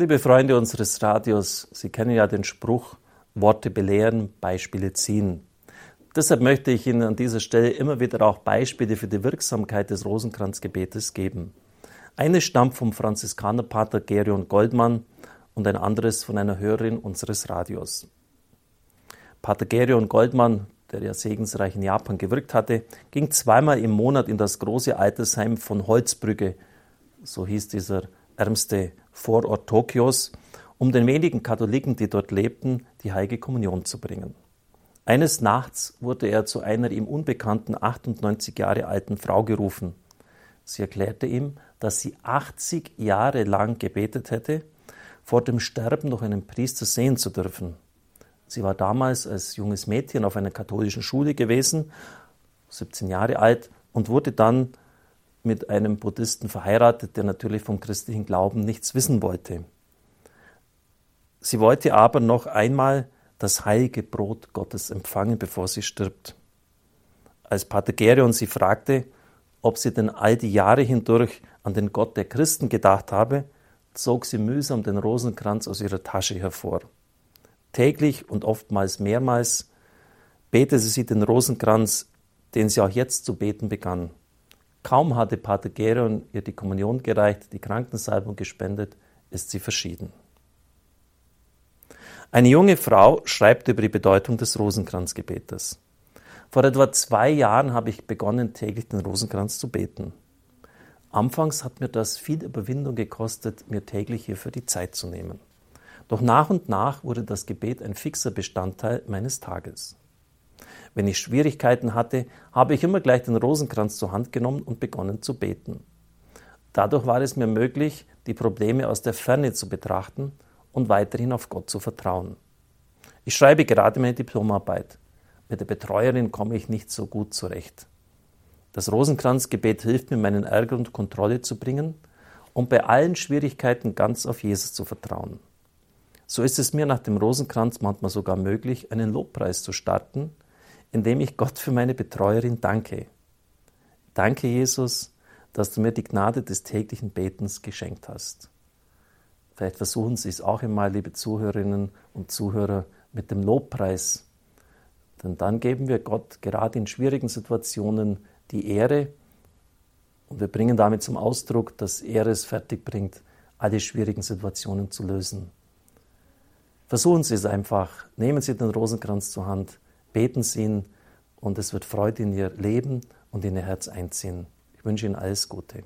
Liebe Freunde unseres Radios, Sie kennen ja den Spruch, Worte belehren, Beispiele ziehen. Deshalb möchte ich Ihnen an dieser Stelle immer wieder auch Beispiele für die Wirksamkeit des Rosenkranzgebetes geben. Eines stammt vom Franziskanerpater Gerion Goldmann und ein anderes von einer Hörerin unseres Radios. Pater Gerion Goldmann, der ja segensreich in Japan gewirkt hatte, ging zweimal im Monat in das große Altersheim von Holzbrücke, so hieß dieser ärmste Vorort Tokios, um den wenigen Katholiken, die dort lebten, die heilige Kommunion zu bringen. Eines Nachts wurde er zu einer ihm unbekannten 98 Jahre alten Frau gerufen. Sie erklärte ihm, dass sie 80 Jahre lang gebetet hätte, vor dem Sterben noch einen Priester sehen zu dürfen. Sie war damals als junges Mädchen auf einer katholischen Schule gewesen, 17 Jahre alt, und wurde dann mit einem Buddhisten verheiratet, der natürlich vom christlichen Glauben nichts wissen wollte. Sie wollte aber noch einmal das heilige Brot Gottes empfangen, bevor sie stirbt. Als Pater Gerion sie fragte, ob sie denn all die Jahre hindurch an den Gott der Christen gedacht habe, zog sie mühsam den Rosenkranz aus ihrer Tasche hervor. Täglich und oftmals mehrmals betete sie den Rosenkranz, den sie auch jetzt zu beten begann. Kaum hatte Pater Gerion ihr die Kommunion gereicht, die Krankensalbung gespendet, ist sie verschieden. Eine junge Frau schreibt über die Bedeutung des Rosenkranzgebetes. Vor etwa zwei Jahren habe ich begonnen, täglich den Rosenkranz zu beten. Anfangs hat mir das viel Überwindung gekostet, mir täglich hierfür die Zeit zu nehmen. Doch nach und nach wurde das Gebet ein fixer Bestandteil meines Tages. Wenn ich Schwierigkeiten hatte, habe ich immer gleich den Rosenkranz zur Hand genommen und begonnen zu beten. Dadurch war es mir möglich, die Probleme aus der Ferne zu betrachten und weiterhin auf Gott zu vertrauen. Ich schreibe gerade meine Diplomarbeit. Mit der Betreuerin komme ich nicht so gut zurecht. Das Rosenkranzgebet hilft mir, meinen Ärger und Kontrolle zu bringen und bei allen Schwierigkeiten ganz auf Jesus zu vertrauen. So ist es mir nach dem Rosenkranz manchmal sogar möglich, einen Lobpreis zu starten, indem ich Gott für meine Betreuerin danke. Danke, Jesus, dass du mir die Gnade des täglichen Betens geschenkt hast. Vielleicht versuchen Sie es auch einmal, liebe Zuhörerinnen und Zuhörer, mit dem Lobpreis. Denn dann geben wir Gott gerade in schwierigen Situationen die Ehre und wir bringen damit zum Ausdruck, dass er es fertig bringt, alle schwierigen Situationen zu lösen. Versuchen Sie es einfach. Nehmen Sie den Rosenkranz zur Hand, beten Sie ihn und es wird Freude in Ihr Leben und in Ihr Herz einziehen. Ich wünsche Ihnen alles Gute.